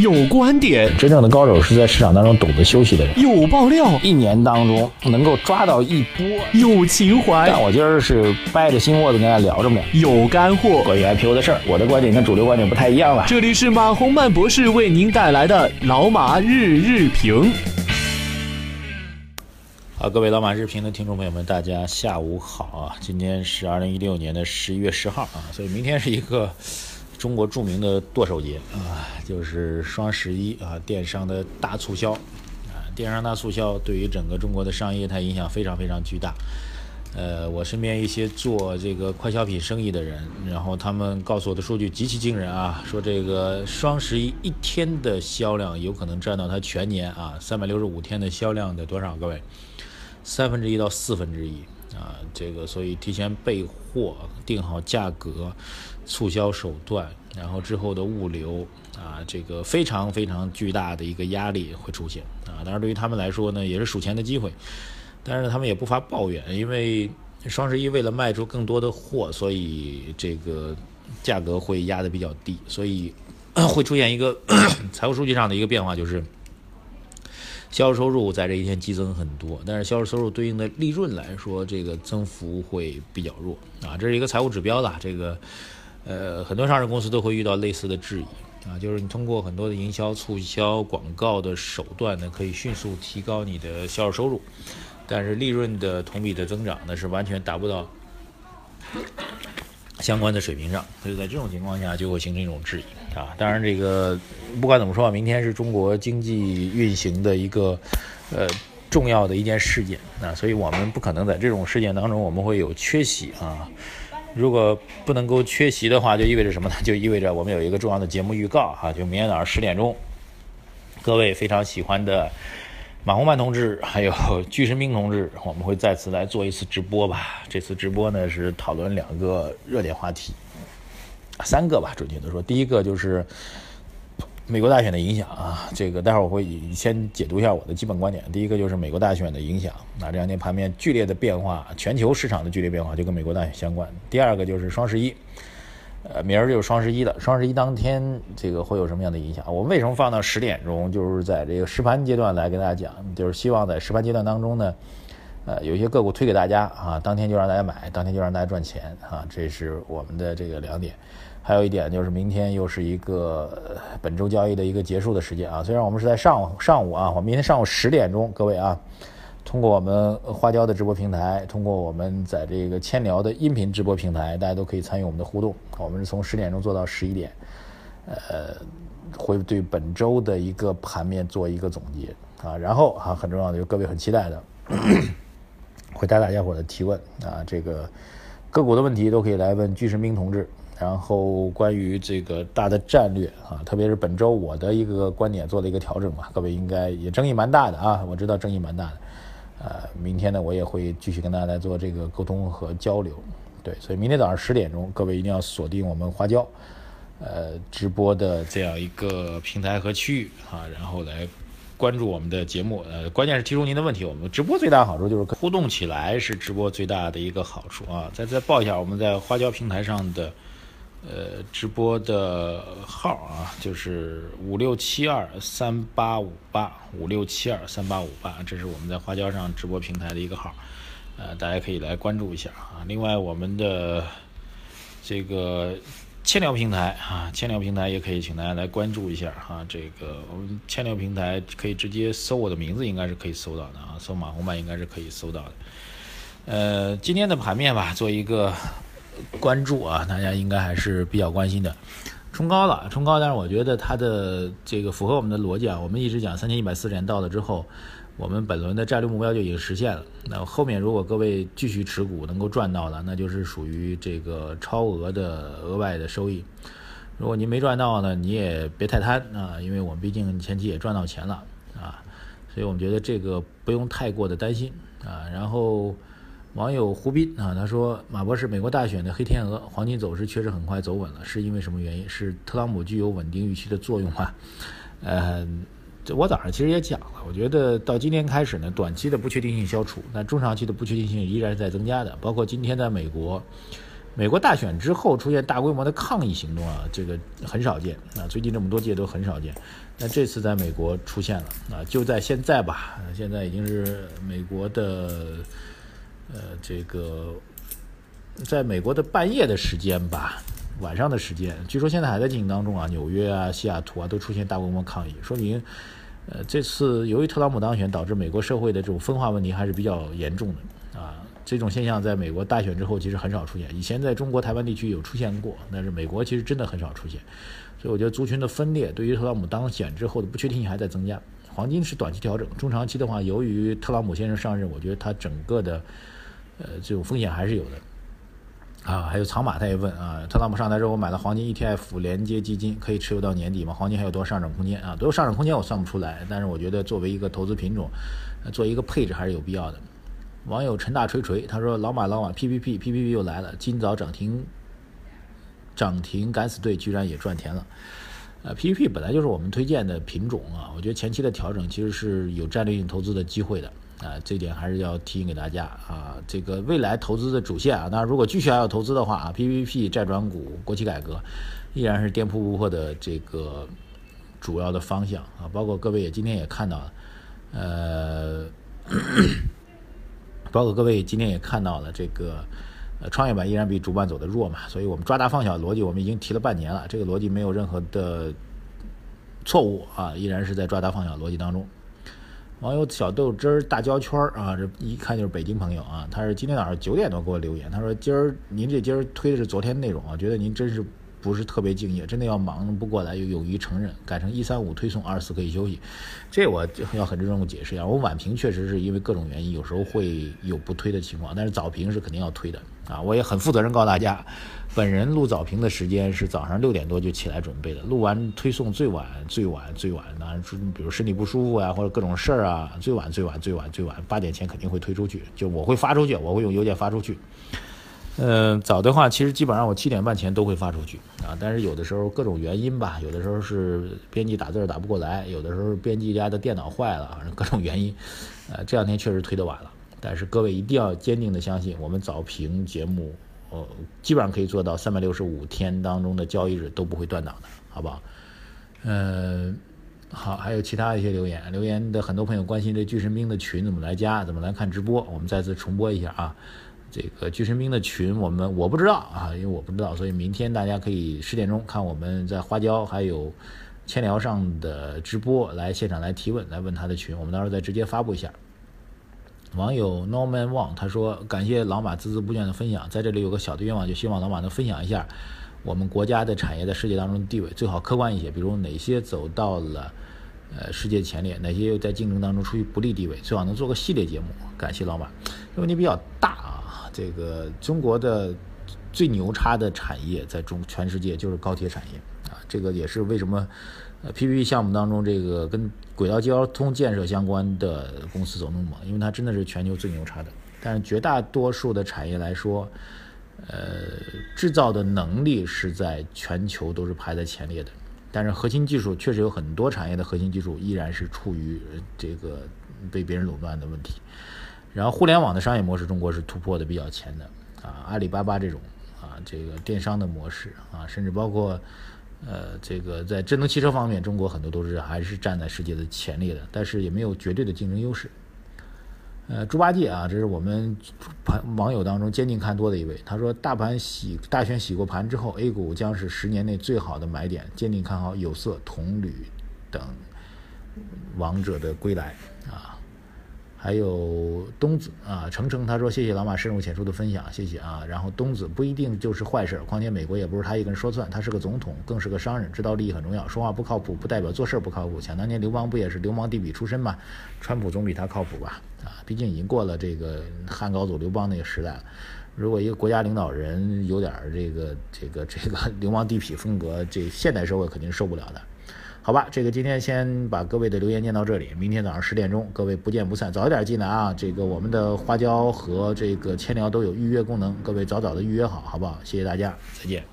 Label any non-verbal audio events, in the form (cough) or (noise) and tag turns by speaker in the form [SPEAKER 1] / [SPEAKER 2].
[SPEAKER 1] 有观点，
[SPEAKER 2] 真正的高手是在市场当中懂得休息的人。
[SPEAKER 1] 有爆料，
[SPEAKER 2] 一年当中能够抓到一波。
[SPEAKER 1] 有情怀，
[SPEAKER 2] 但我今儿是掰着心窝子跟大家聊着呢。
[SPEAKER 1] 有干货，
[SPEAKER 2] 关于 IPO 的事儿，我的观点跟主流观点不太一样了。
[SPEAKER 1] 这里是马洪曼博士为您带来的老马日日评。
[SPEAKER 2] 好，各位老马日评的听众朋友们，大家下午好啊！今天是二零一六年的十一月十号啊，所以明天是一个中国著名的剁手节啊，就是双十一啊，电商的大促销啊，电商大促销对于整个中国的商业它影响非常非常巨大。呃，我身边一些做这个快消品生意的人，然后他们告诉我的数据极其惊人啊，说这个双十一一天的销量有可能占到它全年啊三百六十五天的销量的多少？各位？三分之一到四分之一啊，这个所以提前备货、定好价格、促销手段，然后之后的物流啊，这个非常非常巨大的一个压力会出现啊。当然，对于他们来说呢，也是数钱的机会，但是他们也不乏抱怨，因为双十一为了卖出更多的货，所以这个价格会压得比较低，所以 (coughs) 会出现一个 (coughs) 财务数据上的一个变化，就是。销售收入在这一天激增很多，但是销售收入对应的利润来说，这个增幅会比较弱啊，这是一个财务指标的。这个，呃，很多上市公司都会遇到类似的质疑啊，就是你通过很多的营销促销广告的手段呢，可以迅速提高你的销售收入，但是利润的同比的增长呢，是完全达不到相关的水平上，所以在这种情况下就会形成一种质疑。啊，当然，这个不管怎么说，明天是中国经济运行的一个呃重要的一件事件啊，所以我们不可能在这种事件当中我们会有缺席啊。如果不能够缺席的话，就意味着什么呢？(laughs) 就意味着我们有一个重要的节目预告哈，就明天早上十点钟，各位非常喜欢的马洪曼同志还有巨神兵同志，我们会再次来做一次直播吧。这次直播呢是讨论两个热点话题。三个吧，准确的说，第一个就是美国大选的影响啊，这个待会儿我会先解读一下我的基本观点。第一个就是美国大选的影响，那这两天盘面剧烈的变化，全球市场的剧烈变化就跟美国大选相关。第二个就是双十一，呃，明儿就是双十一了，双十一当天这个会有什么样的影响？我为什么放到十点钟，就是在这个实盘阶段来跟大家讲，就是希望在实盘阶段当中呢。呃，有一些个股推给大家啊，当天就让大家买，当天就让大家赚钱啊，这是我们的这个两点。还有一点就是明天又是一个本周交易的一个结束的时间啊。虽然我们是在上午上午啊，我明天上午十点钟，各位啊，通过我们花椒的直播平台，通过我们在这个千聊的音频直播平台，大家都可以参与我们的互动。我们是从十点钟做到十一点，呃，会对本周的一个盘面做一个总结啊。然后啊，很重要的就是各位很期待的。回答大家伙的提问啊，这个个股的问题都可以来问巨神兵同志。然后关于这个大的战略啊，特别是本周我的一个观点做了一个调整嘛，各位应该也争议蛮大的啊，我知道争议蛮大的。呃，明天呢我也会继续跟大家来做这个沟通和交流。对，所以明天早上十点钟，各位一定要锁定我们花椒呃直播的这样一个平台和区域啊，然后来。关注我们的节目，呃，关键是提出您的问题。我们直播最大好处就是互动起来，是直播最大的一个好处啊。再再报一下我们在花椒平台上的，呃，直播的号啊，就是五六七二三八五八五六七二三八五八，这是我们在花椒上直播平台的一个号，呃，大家可以来关注一下啊。另外，我们的这个。千聊平台啊，千聊平台也可以请大家来关注一下哈。这个我们千聊平台可以直接搜我的名字，应该是可以搜到的啊。搜马红曼应该是可以搜到的。呃，今天的盘面吧，做一个关注啊，大家应该还是比较关心的。冲高了，冲高，但是我觉得它的这个符合我们的逻辑啊。我们一直讲三千一百四十点到了之后。我们本轮的战略目标就已经实现了。那后面如果各位继续持股能够赚到的，那就是属于这个超额的额外的收益。如果您没赚到呢，你也别太贪啊，因为我们毕竟前期也赚到钱了啊，所以我们觉得这个不用太过的担心啊。然后网友胡斌啊，他说马博士，美国大选的黑天鹅，黄金走势确实很快走稳了，是因为什么原因？是特朗普具有稳定预期的作用吗？呃。我早上其实也讲了，我觉得到今天开始呢，短期的不确定性消除，但中长期的不确定性依然是在增加的。包括今天在美国，美国大选之后出现大规模的抗议行动啊，这个很少见啊，最近这么多届都很少见。那这次在美国出现了啊，就在现在吧，现在已经是美国的呃这个在美国的半夜的时间吧，晚上的时间，据说现在还在进行当中啊，纽约啊、西雅图啊都出现大规模抗议，说明呃这次由于特朗普当选，导致美国社会的这种分化问题还是比较严重的啊。这种现象在美国大选之后其实很少出现，以前在中国台湾地区有出现过，但是美国其实真的很少出现。所以我觉得族群的分裂对于特朗普当选之后的不确定性还在增加。黄金是短期调整，中长期的话，由于特朗普先生上任，我觉得他整个的呃这种风险还是有的。啊，还有藏马他也问啊，特朗普上台之后我买了黄金 ETF 连接基金，可以持有到年底吗？黄金还有多少上涨空间啊？多少上涨空间我算不出来，但是我觉得作为一个投资品种，做一个配置还是有必要的。网友陈大锤锤他说老马老马 PPP PPP 又来了，今早涨停。涨停敢死队居然也赚钱了，呃，P P P 本来就是我们推荐的品种啊，我觉得前期的调整其实是有战略性投资的机会的啊，这点还是要提醒给大家啊。这个未来投资的主线啊，那如果继续还要投资的话啊，P P P 债转股、国企改革依然是颠扑不破的这个主要的方向啊。包括各位也今天也看到了，呃，(coughs) 包括各位今天也看到了这个。呃，创业板依然比主板走的弱嘛，所以我们抓大放小逻辑，我们已经提了半年了，这个逻辑没有任何的错误啊，依然是在抓大放小逻辑当中。网友小豆汁儿大胶圈儿啊，这一看就是北京朋友啊，他是今天早上九点多给我留言，他说今儿您这今儿推的是昨天内容啊，觉得您真是。不是特别敬业，真的要忙不过来，有勇于承认，改成一三五推送，二四可以休息。这我要很郑重解释一下，我晚评确实是因为各种原因，有时候会有不推的情况，但是早评是肯定要推的啊！我也很负责任告诉大家，本人录早评的时间是早上六点多就起来准备的，录完推送最晚最晚最晚，当然比如身体不舒服啊，或者各种事儿啊，最晚最晚最晚最晚八点前肯定会推出去，就我会发出去，我会用邮件发出去。嗯，早的话，其实基本上我七点半前都会发出去啊。但是有的时候各种原因吧，有的时候是编辑打字打不过来，有的时候编辑家的电脑坏了，各种原因，(laughs) 呃，这两天确实推得晚了。但是各位一定要坚定的相信，我们早评节目，呃，基本上可以做到三百六十五天当中的交易日都不会断档的，好不好？嗯，好，还有其他一些留言，留言的很多朋友关心这巨神兵的群怎么来加，怎么来看直播，我们再次重播一下啊。这个巨神兵的群，我们我不知道啊，因为我不知道，所以明天大家可以十点钟看我们在花椒还有千聊上的直播，来现场来提问，来问他的群，我们到时候再直接发布一下。网友 Norman Wang 他说：“感谢老马孜孜不倦的分享，在这里有个小的愿望，就希望老马能分享一下我们国家的产业在世界当中的地位，最好客观一些，比如哪些走到了呃世界前列，哪些又在竞争当中处于不利地位，最好能做个系列节目。感谢老马，这问题比较大啊。”这个中国的最牛叉的产业，在中全世界就是高铁产业啊，这个也是为什么呃 PPP 项目当中这个跟轨道交通建设相关的公司走那么猛，因为它真的是全球最牛叉的。但是绝大多数的产业来说，呃，制造的能力是在全球都是排在前列的，但是核心技术确实有很多产业的核心技术依然是处于这个被别人垄断的问题。然后互联网的商业模式，中国是突破的比较前的啊，阿里巴巴这种啊，这个电商的模式啊，甚至包括呃，这个在智能汽车方面，中国很多都是还是站在世界的前列的，但是也没有绝对的竞争优势。呃，猪八戒啊，这是我们盘网友当中坚定看多的一位，他说大盘洗大选洗过盘之后，A 股将是十年内最好的买点，坚定看好有色、铜铝等王者的归来啊。还有东子啊，程程他说谢谢老马深入浅出的分享，谢谢啊。然后东子不一定就是坏事，况且美国也不是他一个人说算，他是个总统，更是个商人，知道利益很重要。说话不靠谱不代表做事不靠谱。想当年刘邦不也是流氓地痞出身吗？川普总比他靠谱吧？啊，毕竟已经过了这个汉高祖刘邦那个时代。如果一个国家领导人有点这个这个这个流氓地痞风格，这现代社会肯定受不了的。好吧，这个今天先把各位的留言念到这里，明天早上十点钟，各位不见不散，早一点进来啊！这个我们的花椒和这个千聊都有预约功能，各位早早的预约好，好不好？谢谢大家，再见。